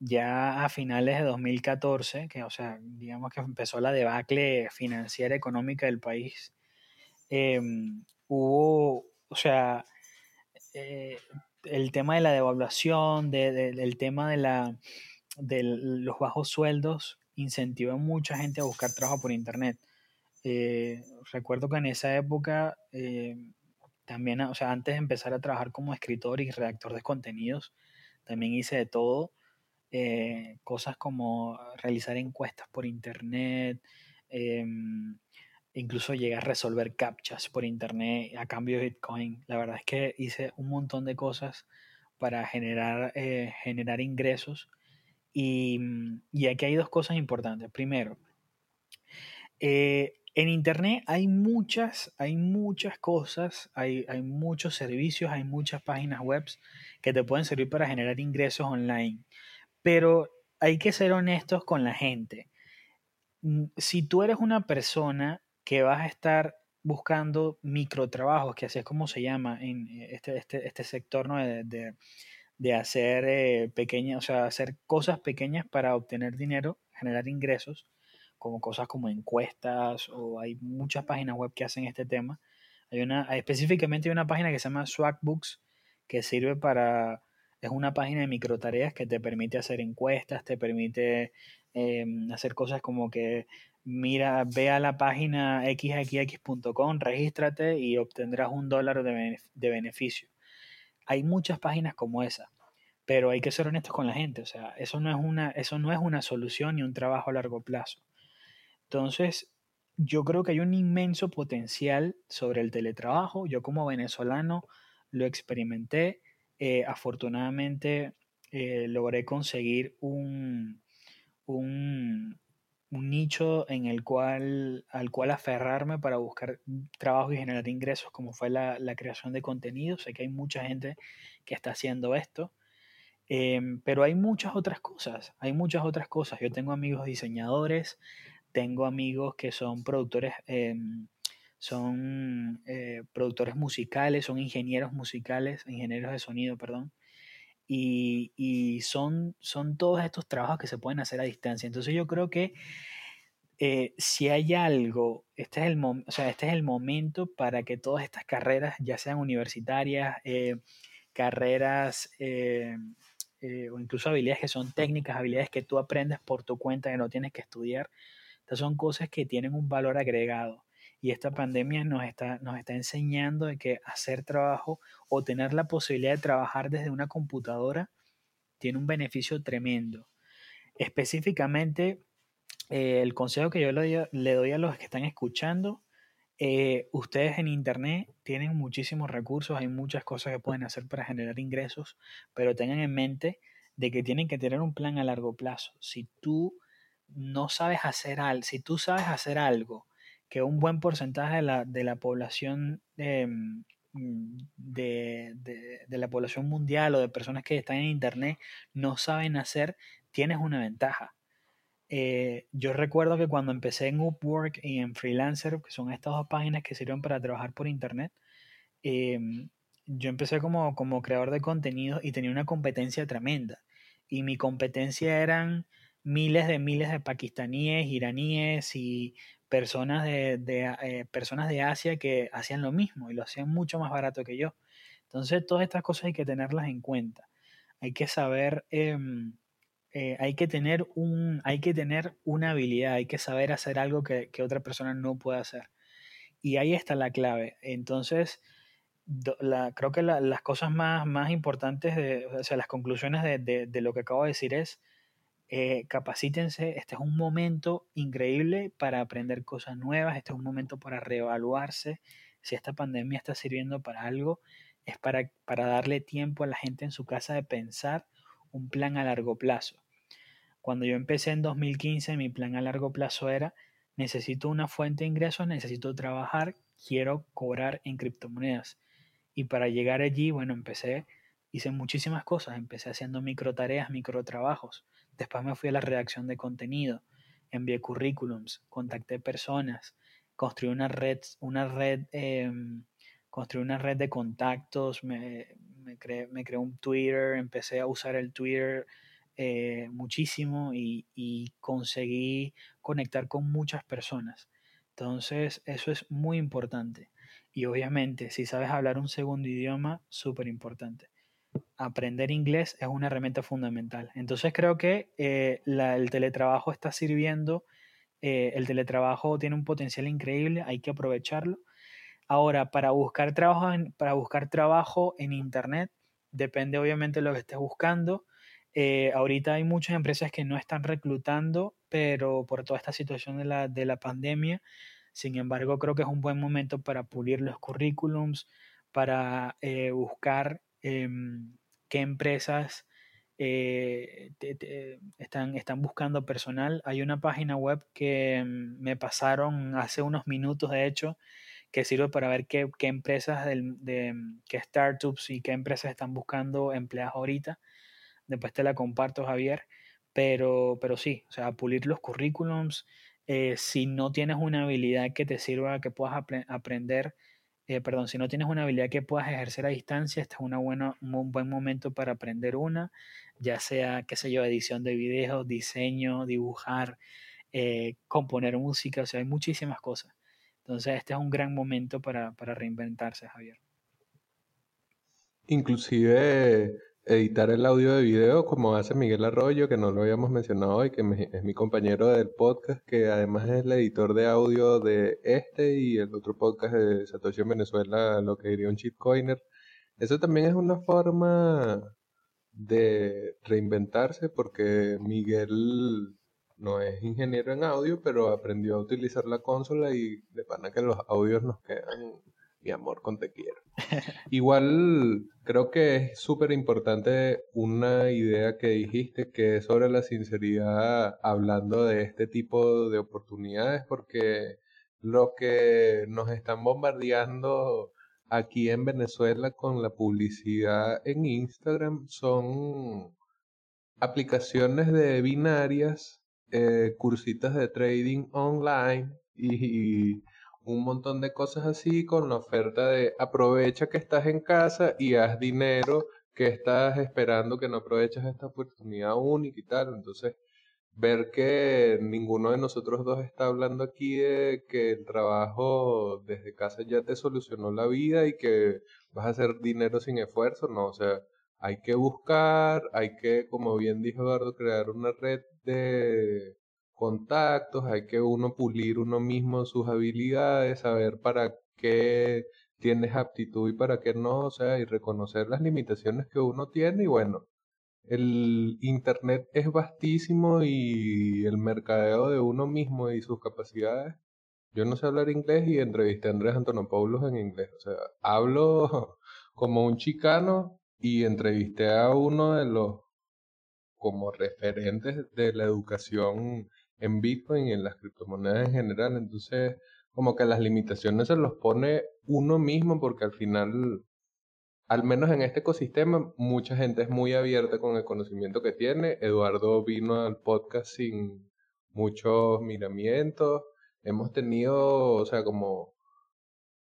ya a finales de 2014, que o sea, digamos que empezó la debacle financiera económica del país, em, hubo, o sea, eh, el tema de la devaluación, del tema de, la, de los bajos sueldos, incentivó a mucha gente a buscar trabajo por internet. Eh, recuerdo que en esa época eh, también, o sea, antes de empezar a trabajar como escritor y redactor de contenidos, también hice de todo. Eh, cosas como realizar encuestas por internet, em, incluso llegué a resolver captchas por internet a cambio de Bitcoin. La verdad es que hice un montón de cosas para generar, eh, generar ingresos. Y, y, aquí hay dos cosas importantes. Primero, eh, en Internet hay muchas, hay muchas cosas, hay, hay, muchos servicios, hay muchas páginas web que te pueden servir para generar ingresos online. Pero hay que ser honestos con la gente. Mm, si tú eres una persona que vas a estar buscando microtrabajos, que así es como se llama en este, este, este sector ¿no? de, de, hacer eh, pequeñas, o sea, hacer cosas pequeñas para obtener dinero, generar ingresos, como cosas como encuestas o hay muchas páginas web que hacen este tema. Hay una, específicamente hay una página que se llama Swagbooks que sirve para, es una página de micro tareas que te permite hacer encuestas, te permite em, hacer cosas como que mira, ve a la página xxx.com, regístrate y obtendrás un dólar de, beneficio. Hay muchas páginas como esa pero hay que ser honestos con la gente, o sea, eso no es una, eso no es una solución ni un trabajo a largo plazo. Entonces, yo creo que hay un inmenso potencial sobre el teletrabajo. Yo como venezolano lo experimenté. Eh, afortunadamente eh, logré conseguir un, un, nicho en el cual, al cual aferrarme para buscar trabajo y generar ingresos, como fue la, creación de contenido. Sé que hay mucha gente que está haciendo esto. Em, pero hay muchas otras cosas, hay muchas otras cosas. Yo tengo amigos diseñadores, tengo amigos que son productores, em, son eh, productores musicales, son ingenieros musicales, ingenieros de sonido, perdón. Y, son, son todos estos trabajos que se pueden hacer a distancia. Entonces yo creo que eh, si hay algo, este es, el o sea, este es el momento para que todas estas carreras, ya sean universitarias, eh, carreras o incluso habilidades que son técnicas, habilidades que tú aprendes por tu cuenta, que no tienes que estudiar, estas son cosas que tienen un valor agregado. Y esta pandemia nos está, nos está enseñando de que hacer trabajo o tener la posibilidad de trabajar desde una computadora tiene un beneficio tremendo. Específicamente, eh, el consejo que yo le doy, a los que están escuchando, eh, ustedes en Internet tienen muchísimos recursos, hay muchas cosas que pueden hacer para generar ingresos, pero tengan en mente de que tienen que tener un plan a largo plazo. Si tú no sabes hacer algo, si tú sabes hacer algo que un buen porcentaje de la, de la población em, de, de, la población mundial o de personas que están en internet no saben hacer, tienes una ventaja. Eh, yo recuerdo que cuando empecé en Upwork y en Freelancer, que son estas dos páginas que sirven para trabajar por internet, em, yo empecé como, como creador de contenido y tenía una competencia tremenda. Y mi competencia eran miles de miles de pakistaníes, iraníes y personas de, eh, personas de Asia que hacían lo mismo y lo hacían mucho más barato que yo. Entonces, todas estas cosas hay que tenerlas en cuenta. Hay que saber, em, eh, hay, que tener un, hay que tener una habilidad, hay que saber hacer algo que, otra persona no puede hacer. Y ahí está la clave. Entonces, la, creo que las cosas más, más importantes, de, o sea, las conclusiones de, de lo que acabo de decir es, eh, capacítense, este es un momento increíble para aprender cosas nuevas, este es un momento para reevaluarse, si esta pandemia está sirviendo para algo, es para, para darle tiempo a la gente en su casa de pensar un plan a largo plazo. Cuando yo empecé en 2015, mi plan a largo plazo era, necesito una fuente de ingresos, necesito trabajar, quiero cobrar en criptomonedas. Y para llegar allí, bueno, empecé, hice muchísimas cosas, empecé haciendo micro tareas, micro trabajos Después me fui a la redacción de contenido, envié currículums, contacté personas, construí una red, una red, em, construí una red de contactos, me, me, creé, un Twitter, empecé a usar el Twitter eh, muchísimo y, y conseguí conectar con muchas personas. Entonces, eso es muy importante. Y obviamente, si sabes hablar un segundo idioma, súper importante aprender inglés es una herramienta fundamental. Entonces creo que eh, el teletrabajo está sirviendo, eh, el teletrabajo tiene un potencial increíble, hay que aprovecharlo. Ahora, para buscar trabajo en, para buscar trabajo en Internet, depende obviamente de lo que estés buscando. Eh, ahorita hay muchas empresas que no están reclutando, pero por toda esta situación de la, de la pandemia, sin embargo, creo que es un buen momento para pulir los currículums, para buscar Em, qué empresas eh, están, están buscando personal. Hay una página web que me pasaron hace unos minutos, de hecho, que sirve para ver qué, empresas, de, em, qué startups y qué empresas están buscando empleados ahorita. Después te la comparto, Javier. Pero, pero sí, o sea, pulir los currículums. Eh, si no tienes una habilidad que te sirva, que puedas aprender eh, perdón, si no tienes una habilidad que puedas ejercer a distancia, este es un buen momento para aprender una, ya sea, qué sé yo, edición de videos, diseño, dibujar, eh, componer música, o sea, hay muchísimas cosas. Entonces, este es un gran momento para, para reinventarse, Javier. Inclusive editar el audio de video como hace Miguel Arroyo, que no lo habíamos mencionado hoy, que es mi compañero del podcast, que además es el editor de audio de este y el otro podcast de Satoshi en Venezuela, lo que diría un shitcoiner. Eso también es una forma de reinventarse porque Miguel no es ingeniero en audio, pero aprendió a utilizar la consola y de pana que los audios nos quedan mi amor con te quiero. Igual creo que es súper importante una idea que dijiste que es sobre la sinceridad hablando de este tipo de oportunidades porque lo que nos están bombardeando aquí en Venezuela con la publicidad en Instagram son aplicaciones de binarias, eh, cursitas de trading online y un montón de cosas así con la oferta de aprovecha que estás en casa y haz dinero que estás esperando que no aprovechas esta oportunidad única y tal. Entonces, ver que ninguno de nosotros dos está hablando aquí de que el trabajo desde casa ya te solucionó la vida y que vas a hacer dinero sin esfuerzo, no, o sea, hay que buscar, hay que, como bien dijo Eduardo, crear una red de contactos, hay que uno pulir uno mismo sus habilidades, saber para qué tienes aptitud y para qué no, o sea, y reconocer las limitaciones que uno tiene y bueno, el internet es vastísimo y el mercadeo de uno mismo y sus capacidades. Yo no sé hablar inglés y entrevisté a Andrés Antonopoulos en inglés, o sea, hablo como un chicano y entrevisté a uno de los como referentes de la educación en Bitcoin y en las criptomonedas en general. Entonces, como que las limitaciones se los pone uno mismo porque al final, al menos en este ecosistema, mucha gente es muy abierta con el conocimiento que tiene. Eduardo vino al podcast sin muchos miramientos. Hemos tenido, o sea, como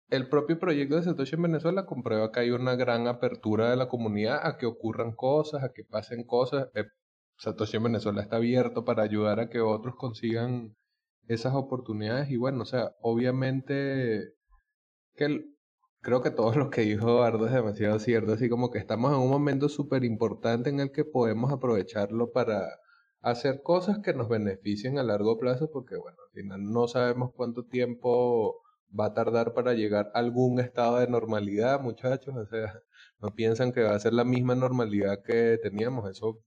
el propio proyecto de Satoshi en Venezuela comprueba que hay una gran apertura de la comunidad a que ocurran cosas, a que pasen cosas. Eh, Satoshi en Venezuela está abierto para ayudar a que otros consigan esas oportunidades y bueno, o sea, obviamente que creo que todo lo que dijo Eduardo es demasiado cierto, así como que estamos en un momento súper importante en el que podemos aprovecharlo para hacer cosas que nos beneficien a largo plazo porque bueno, al final no sabemos cuánto tiempo va a tardar para llegar a algún estado de normalidad, muchachos, o sea, no piensan que va a ser la misma normalidad que teníamos, eso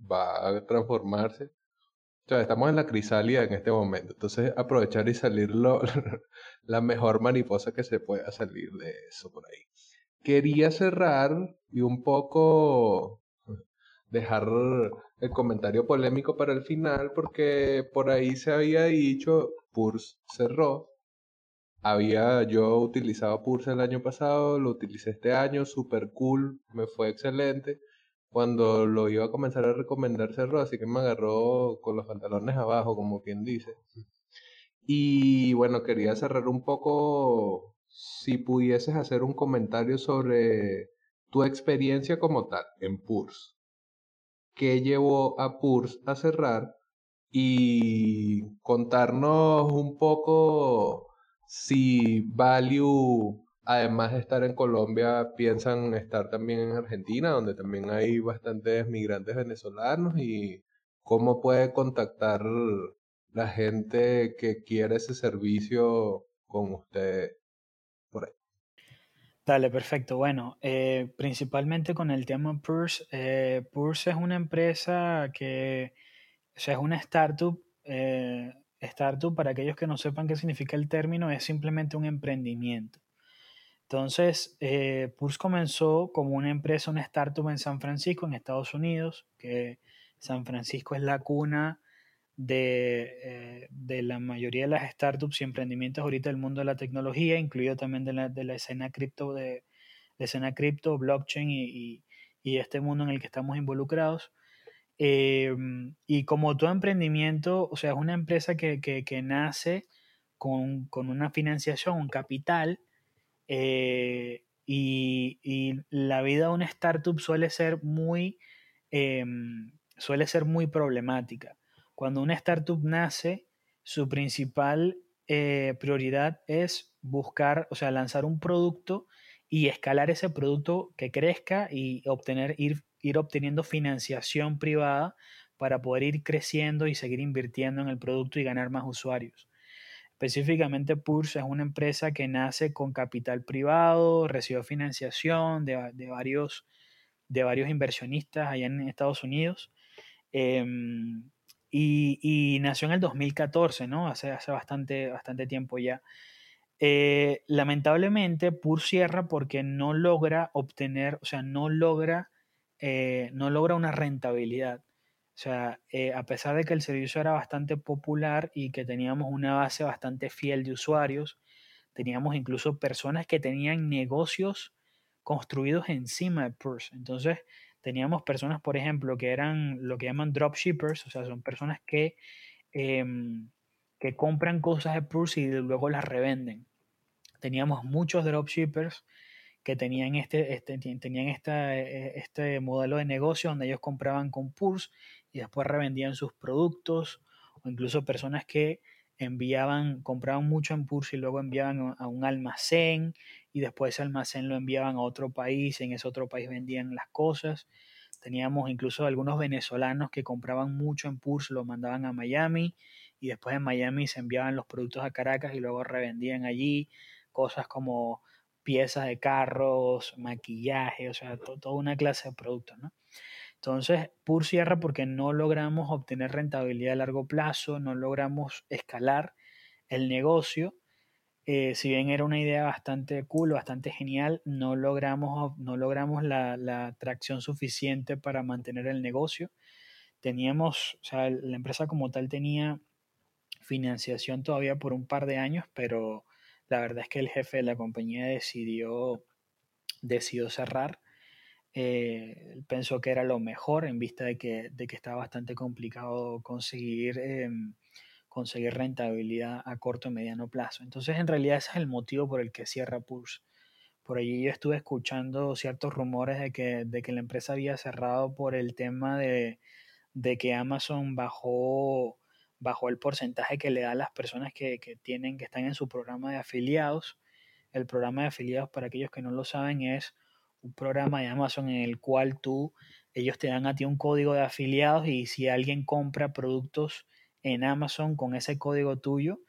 va a transformarse. O sea, estamos en la crisálida en este momento, entonces aprovechar y salir la mejor mariposa que se pueda salir de eso por ahí. Quería cerrar y un poco dejar el comentario polémico para el final porque por ahí se había dicho, Purs cerró, había yo utilizado Pulse el año pasado, lo utilicé este año, super cool, me fue excelente. Cuando lo iba a comenzar a recomendar cerró, así que me agarró con los pantalones abajo, como quien dice. Y bueno, quería cerrar un poco, si pudieses hacer un comentario sobre tu experiencia como tal en Purs. ¿Qué llevó a Purs a cerrar? Y contarnos un poco si Value, además de estar en Colombia, piensan estar también en Argentina, donde también hay bastantes migrantes venezolanos y cómo puede contactar la gente que quiere ese servicio con usted por ahí. Dale, perfecto. Bueno, eh, principalmente con el tema Purse. Eh, Purse es una empresa que, es una startup eh, Startup, para aquellos que no sepan qué significa el término, es simplemente un emprendimiento. Entonces, eh, Pulse comenzó como una empresa, una startup en San Francisco, en Estados Unidos, que San Francisco es la cuna de, eh, de, la mayoría de las startups y emprendimientos ahorita del mundo de la tecnología, incluido también de la, de la escena cripto, de, escena cripto, blockchain y, y, este mundo en el que estamos involucrados. Em, y como todo emprendimiento, o sea, es una empresa que, que, nace con, con, una financiación, un capital, eh, y, la vida de una startup suele ser muy, em, suele ser muy problemática. Cuando una startup nace, su principal eh, prioridad es buscar, o sea, lanzar un producto y escalar ese producto que crezca y obtener, ir ir obteniendo financiación privada para poder ir creciendo y seguir invirtiendo en el producto y ganar más usuarios. Específicamente, Purse es una empresa que nace con capital privado, recibió financiación de, varios, de varios inversionistas allá en Estados Unidos em, y, nació en el 2014, ¿no? Hace, hace bastante, bastante tiempo ya. Eh, lamentablemente, Purse cierra porque no logra obtener, o sea, no logra eh, no logra una rentabilidad. O sea, eh, a pesar de que el servicio era bastante popular y que teníamos una base bastante fiel de usuarios, teníamos incluso personas que tenían negocios construidos encima de Purse. Entonces, teníamos personas, por ejemplo, que eran lo que llaman dropshippers, o sea, son personas que, em, que compran cosas de Purse y luego las revenden. Teníamos muchos dropshippers que tenían este, este, tenían esta, e, este modelo de negocio donde ellos compraban con Pulse y después revendían sus productos, o incluso personas que enviaban, compraban mucho en Pulse y luego enviaban a un almacén y después ese almacén lo enviaban a otro país en ese otro país vendían las cosas. Teníamos incluso algunos venezolanos que compraban mucho en Pulse, lo mandaban a Miami y después en Miami se enviaban los productos a Caracas y luego revendían allí cosas como piezas de carros, maquillaje, o sea, toda una clase de productos, ¿no? Entonces, PUR cierra porque no logramos obtener rentabilidad a largo plazo, no logramos escalar el negocio. Eh, si bien era una idea bastante cool, bastante genial, no logramos, no logramos la, la tracción suficiente para mantener el negocio. teníamos, o sea, la empresa como tal tenía financiación todavía por un par de años, pero la verdad es que el jefe de la compañía decidió, decidió cerrar. Eh, pensó que era lo mejor en vista de que, de que estaba bastante complicado conseguir, em, conseguir rentabilidad a corto y mediano plazo. Entonces, en realidad ese es el motivo por el que cierra Pulse. Por allí yo estuve escuchando ciertos rumores de que, de que la empresa había cerrado por el tema de, de que Amazon bajó bajo el porcentaje que le da a las personas que, tienen, que están en su programa de afiliados. El programa de afiliados, para aquellos que no lo saben, es un programa de Amazon en el cual tú, ellos te dan a ti un código de afiliados y si alguien compra productos en Amazon con ese código tuyo,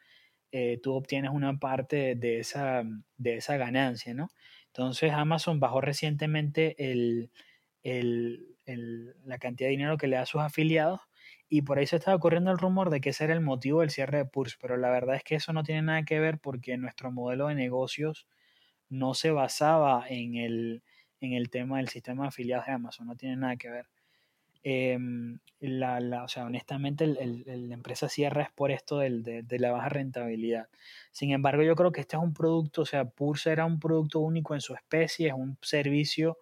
eh, tú obtienes una parte de esa, de esa ganancia, ¿no? Entonces Amazon bajó recientemente la cantidad de dinero que le da a sus afiliados y por ahí se estaba corriendo el rumor de que ese era el motivo del cierre de Pulse, pero la verdad es que eso no tiene nada que ver porque nuestro modelo de negocios no se basaba en el, en el tema del sistema de afiliados de Amazon, no tiene nada que ver. Em, la, la, o sea, honestamente, la empresa cierra es por esto del, de, de, la baja rentabilidad. Sin embargo, yo creo que este es un producto, o sea, Pulse era un producto único en su especie, es un servicio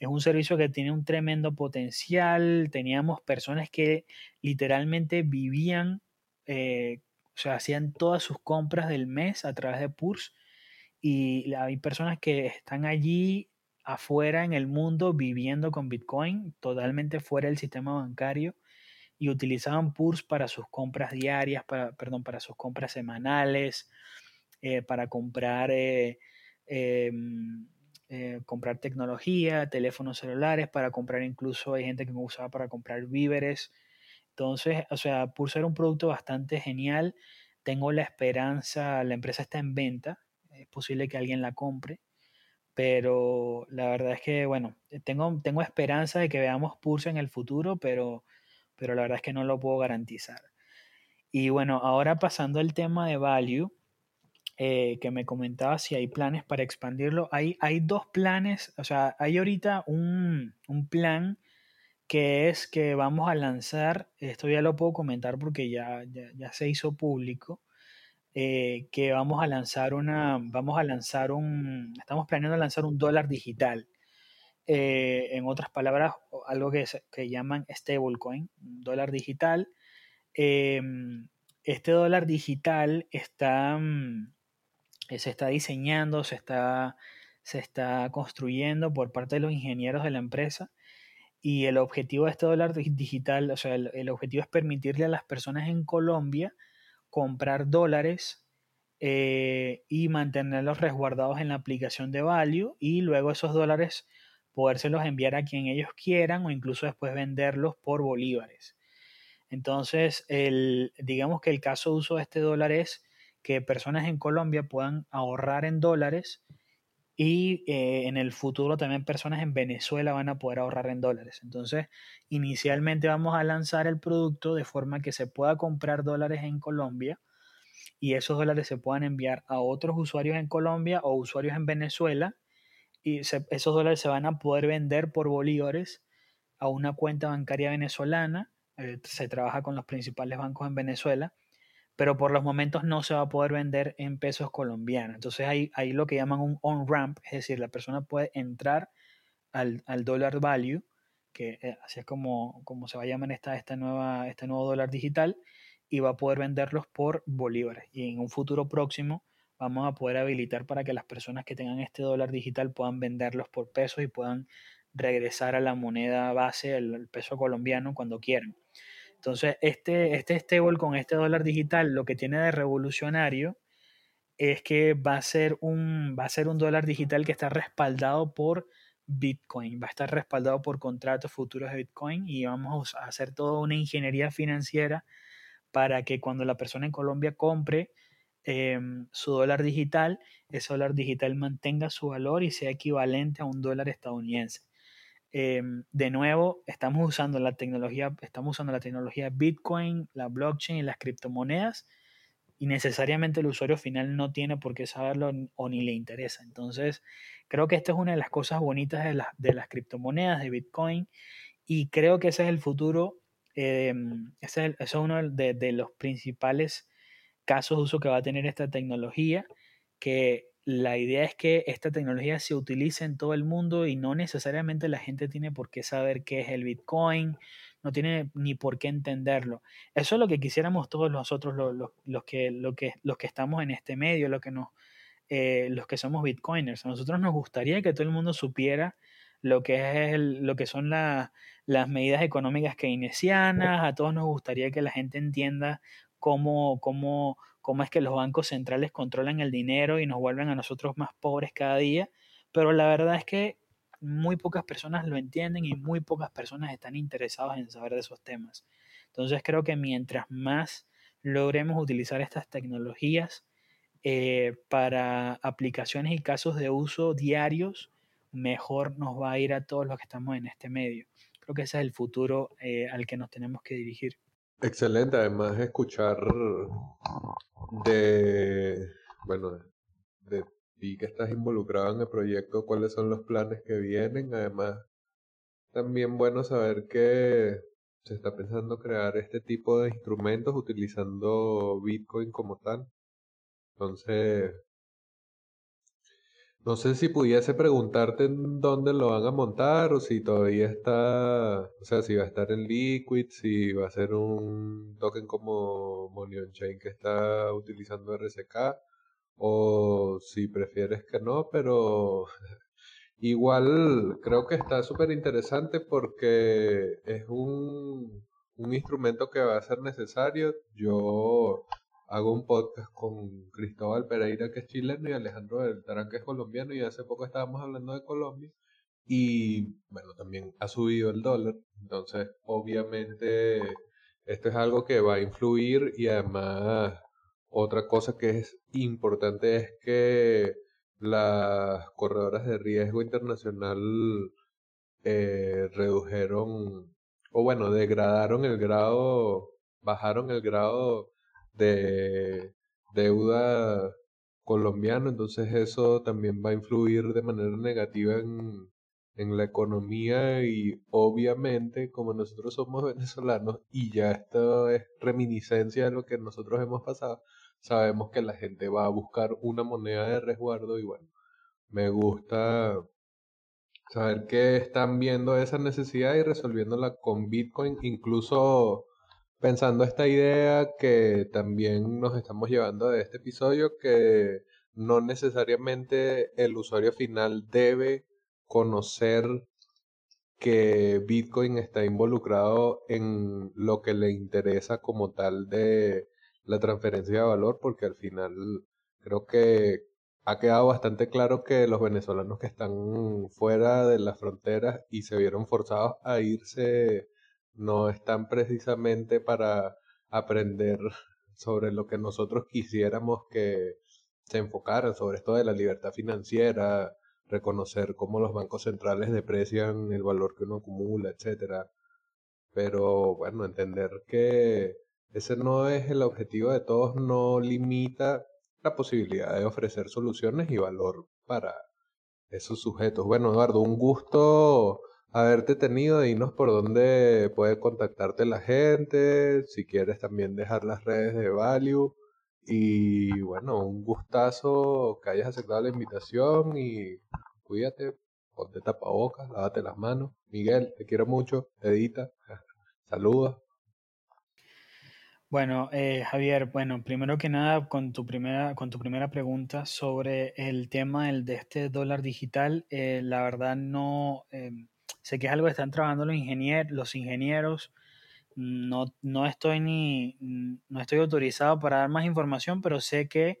es un servicio que tiene un tremendo potencial. Teníamos personas que literalmente vivían, eh, o sea, hacían todas sus compras del mes a través de Purs. Y hay personas que están allí afuera en el mundo viviendo con Bitcoin, totalmente fuera del sistema bancario, y utilizaban Purs para sus compras diarias, para, perdón, para sus compras semanales, eh, para comprar eh, em, eh, comprar tecnología, teléfonos celulares, para comprar incluso hay gente que me usaba para comprar víveres. Entonces, o sea, por ser un producto bastante genial, tengo la esperanza, la empresa está en venta, es posible que alguien la compre, pero la verdad es que, bueno, tengo, tengo esperanza de que veamos Pulse en el futuro, pero, pero la verdad es que no lo puedo garantizar. Y bueno, ahora pasando al tema de value, eh, que me comentaba si hay planes para expandirlo. Hay, hay dos planes, o sea, hay ahorita un, plan que es que vamos a lanzar, esto ya lo puedo comentar porque ya, ya, se hizo público, eh, que vamos a lanzar una, vamos a lanzar un, estamos planeando lanzar un dólar digital. Eh, en otras palabras, algo que, que llaman stablecoin, dólar digital. este dólar digital está, mm, se está diseñando, se está, se está construyendo por parte de los ingenieros de la empresa. Y el objetivo de este dólar digital, o sea, el, objetivo es permitirle a las personas en Colombia comprar dólares eh, y mantenerlos resguardados en la aplicación de Value y luego esos dólares podérselos enviar a quien ellos quieran o incluso después venderlos por bolívares. Entonces, el, digamos que el caso de uso de este dólar es que personas en Colombia puedan ahorrar en dólares y eh, en el futuro también personas en Venezuela van a poder ahorrar en dólares. Entonces, inicialmente vamos a lanzar el producto de forma que se pueda comprar dólares en Colombia y esos dólares se puedan enviar a otros usuarios en Colombia o usuarios en Venezuela y esos dólares se van a poder vender por bolívares a una cuenta bancaria venezolana. Eh, se trabaja con los principales bancos en Venezuela pero por los momentos no se va a poder vender en pesos colombianos. Entonces hay, hay lo que llaman un on-ramp, es decir, la persona puede entrar al, al dollar value, que eh, así es como, como se va a llamar esta, esta nueva, este nuevo dólar digital, y va a poder venderlos por bolívares. Y en un futuro próximo vamos a poder habilitar para que las personas que tengan este dólar digital puedan venderlos por pesos y puedan regresar a la moneda base, el peso colombiano, cuando quieran. Entonces, este, este stable con este dólar digital, lo que tiene de revolucionario es que va a ser un, va a ser un dólar digital que está respaldado por Bitcoin, va a estar respaldado por contratos futuros de Bitcoin y vamos a hacer toda una ingeniería financiera para que cuando la persona en Colombia compre em, su dólar digital, ese dólar digital mantenga su valor y sea equivalente a un dólar estadounidense. Em, de nuevo, estamos usando la tecnología, estamos usando la tecnología Bitcoin, la blockchain y las criptomonedas, y necesariamente el usuario final no tiene por qué saberlo o ni le interesa. Entonces, creo que esta es una de las cosas bonitas de, las criptomonedas, de Bitcoin, y creo que ese es el futuro em, ese, es, uno de, de, los principales casos de uso que va a tener esta tecnología, que la idea es que esta tecnología se utilice en todo el mundo y no necesariamente la gente tiene por qué saber qué es el Bitcoin, no tiene ni por qué entenderlo. Eso es lo que quisiéramos todos nosotros, los, los, que, que, los que estamos en este medio, que eh, los que somos Bitcoiners. A nosotros nos gustaría que todo el mundo supiera lo que, es lo que son las medidas económicas keynesianas, a todos nos gustaría que la gente entienda cómo, cómo cómo es que los bancos centrales controlan el dinero y nos vuelven a nosotros más pobres cada día, pero la verdad es que muy pocas personas lo entienden y muy pocas personas están interesadas en saber de esos temas. Entonces creo que mientras más logremos utilizar estas tecnologías eh, para aplicaciones y casos de uso diarios, mejor nos va a ir a todos los que estamos en este medio. Creo que ese es el futuro eh, al que nos tenemos que dirigir. Excelente, además escuchar de, bueno, de ti que estás involucrado en el proyecto, cuáles son los planes que vienen. Además, también bueno saber que se está pensando crear este tipo de instrumentos utilizando Bitcoin como tal. Entonces, no sé si pudiese preguntarte en dónde lo van a montar o si todavía está, o sea, si va a estar en Liquid, si va a ser un token como Money on Chain que está utilizando RSK o si prefieres que no, pero igual creo que está súper interesante porque es un, un instrumento que va a ser necesario. Yo hago un podcast con Cristóbal Pereira, que es chileno, y Alejandro del Tarán, que es colombiano, y hace poco estábamos hablando de Colombia. Y bueno, también ha subido el dólar, entonces obviamente esto es algo que va a influir y además otra cosa que es importante es que las corredoras de riesgo internacional eh, redujeron o bueno, degradaron el grado, bajaron el grado de deuda colombiano, entonces eso también va a influir de manera negativa en, en la economía y obviamente como nosotros somos venezolanos y ya esto es reminiscencia de lo que nosotros hemos pasado, sabemos que la gente va a buscar una moneda de resguardo y bueno, me gusta saber que están viendo esa necesidad y resolviéndola con Bitcoin, incluso pensando esta idea que también nos estamos llevando de este episodio, que no necesariamente el usuario final debe conocer que Bitcoin está involucrado en lo que le interesa como tal de la transferencia de valor, porque al final creo que ha quedado bastante claro que los venezolanos que están fuera de las fronteras y se vieron forzados a irse no están precisamente para aprender sobre lo que nosotros quisiéramos que se enfocaran, sobre esto de la libertad financiera, reconocer cómo los bancos centrales deprecian el valor que uno acumula, etcétera. Pero bueno, entender que ese no es el objetivo de todos, no limita la posibilidad de ofrecer soluciones y valor para esos sujetos. Bueno, Eduardo, un gusto haberte tenido, dinos por dónde puede contactarte la gente, si quieres también dejar las redes de Value. Y bueno, un gustazo que hayas aceptado la invitación y cuídate, ponte tapabocas, lávate las manos. Miguel, te quiero mucho, Edita, saludos. Bueno, eh, Javier, bueno, primero que nada, con tu primera, con tu primera pregunta sobre el tema del, de este dólar digital, eh, la verdad no, em, Sé que es algo que están trabajando los ingenieros. No, no, estoy ni no estoy autorizado para dar más información, pero sé que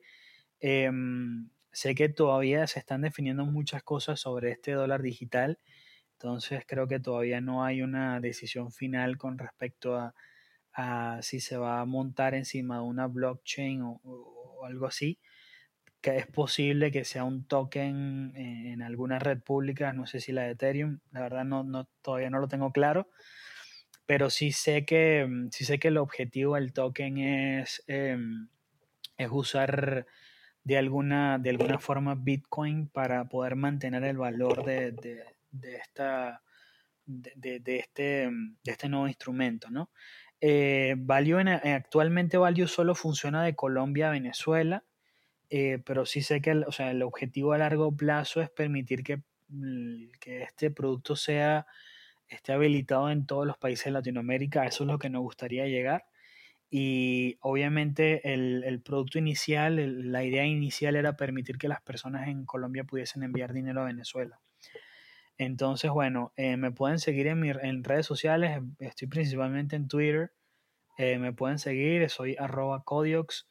em, sé que todavía se están definiendo muchas cosas sobre este dólar digital. Entonces creo que todavía no hay una decisión final con respecto a, si se va a montar encima de una blockchain o algo así que es posible que sea un token en alguna red pública, no sé si la de Ethereum, la verdad no, no, todavía no lo tengo claro, pero sí sé que, mm, sí sé que el objetivo del token es, em, es usar de alguna, de alguna forma Bitcoin para poder mantener el valor de, de, esta, de, este, de este nuevo instrumento, ¿no? Eh, Value actualmente Value solo funciona de Colombia a Venezuela, eh, pero sí sé que el, o sea, el objetivo a largo plazo es permitir que, mm, que este producto sea esté habilitado en todos los países de Latinoamérica. Eso es lo que nos gustaría llegar. Y obviamente el, el producto inicial, la idea inicial era permitir que las personas en Colombia pudiesen enviar dinero a Venezuela. Entonces, bueno, eh, me pueden seguir en, mi, en redes sociales, estoy principalmente en Twitter, eh, me pueden seguir, soy arroba codiox.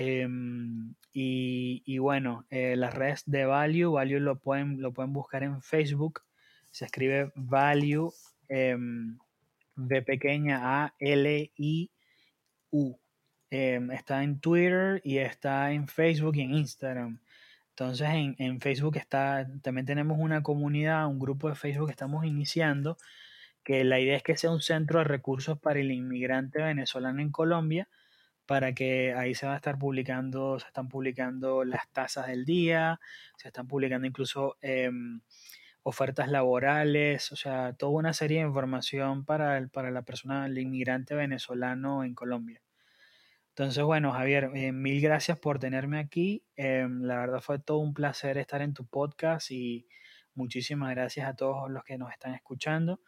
Em, y, y, bueno, eh, las redes de Value, Value lo pueden, lo pueden buscar en Facebook, se escribe Value, em, de pequeña A, L, I, U. Em, está en Twitter y está en Facebook y en Instagram. Entonces en, Facebook está, también tenemos una comunidad, un grupo de Facebook que estamos iniciando, que la idea es que sea un centro de recursos para el inmigrante venezolano en Colombia, para que ahí se va a estar publicando, se están publicando las tasas del día, se están publicando incluso em, ofertas laborales, o sea, toda una serie de información para, para la persona, el inmigrante venezolano en Colombia. Entonces, bueno, Javier, eh, mil gracias por tenerme aquí. Em, la verdad fue todo un placer estar en tu podcast y muchísimas gracias a todos los que nos están escuchando.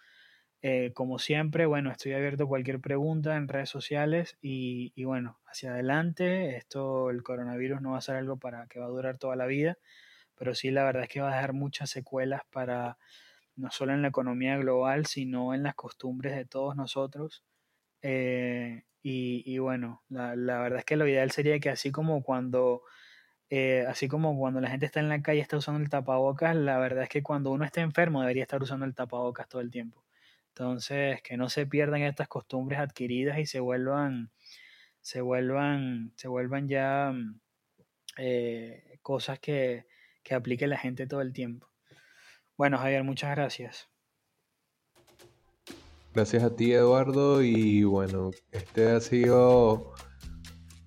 Eh, como siempre, bueno, estoy abierto a cualquier pregunta en redes sociales y, y, bueno, hacia adelante. Esto, el coronavirus no va a ser algo para que va a durar toda la vida, pero sí la verdad es que va a dejar muchas secuelas para no solo en la economía global, sino en las costumbres de todos nosotros. Eh, y, bueno, la, verdad es que lo ideal sería que así como cuando eh, así como cuando la gente está en la calle está usando el tapabocas, la verdad es que cuando uno está enfermo debería estar usando el tapabocas todo el tiempo. Entonces, que no se pierdan estas costumbres adquiridas y se vuelvan, se vuelvan, se vuelvan ya eh, cosas que, que aplique la gente todo el tiempo. Bueno, Javier, muchas gracias. Gracias a ti, Eduardo. Y bueno, este ha sido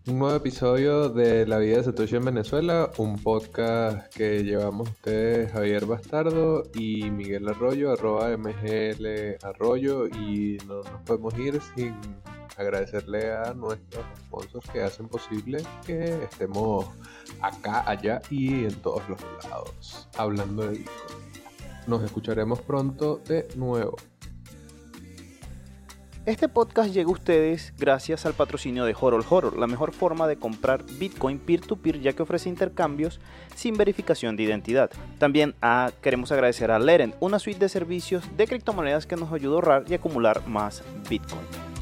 un nuevo episodio de La vida de Satoshi en Venezuela, un podcast que llevamos ustedes Javier Bastardo y Miguel Arroyo, arroba MGL Arroyo. Y no nos podemos ir sin agradecerle a nuestros sponsors que hacen posible que estemos acá, allá y en todos los lados hablando de Bitcoin. Nos escucharemos pronto de nuevo. Este podcast llega a ustedes gracias al patrocinio de Horror Horror, la mejor forma de comprar Bitcoin peer-to-peer ya que ofrece intercambios sin verificación de identidad. También ah, queremos agradecer a Leren, una suite de servicios de criptomonedas que nos ayuda a ahorrar y acumular más Bitcoin.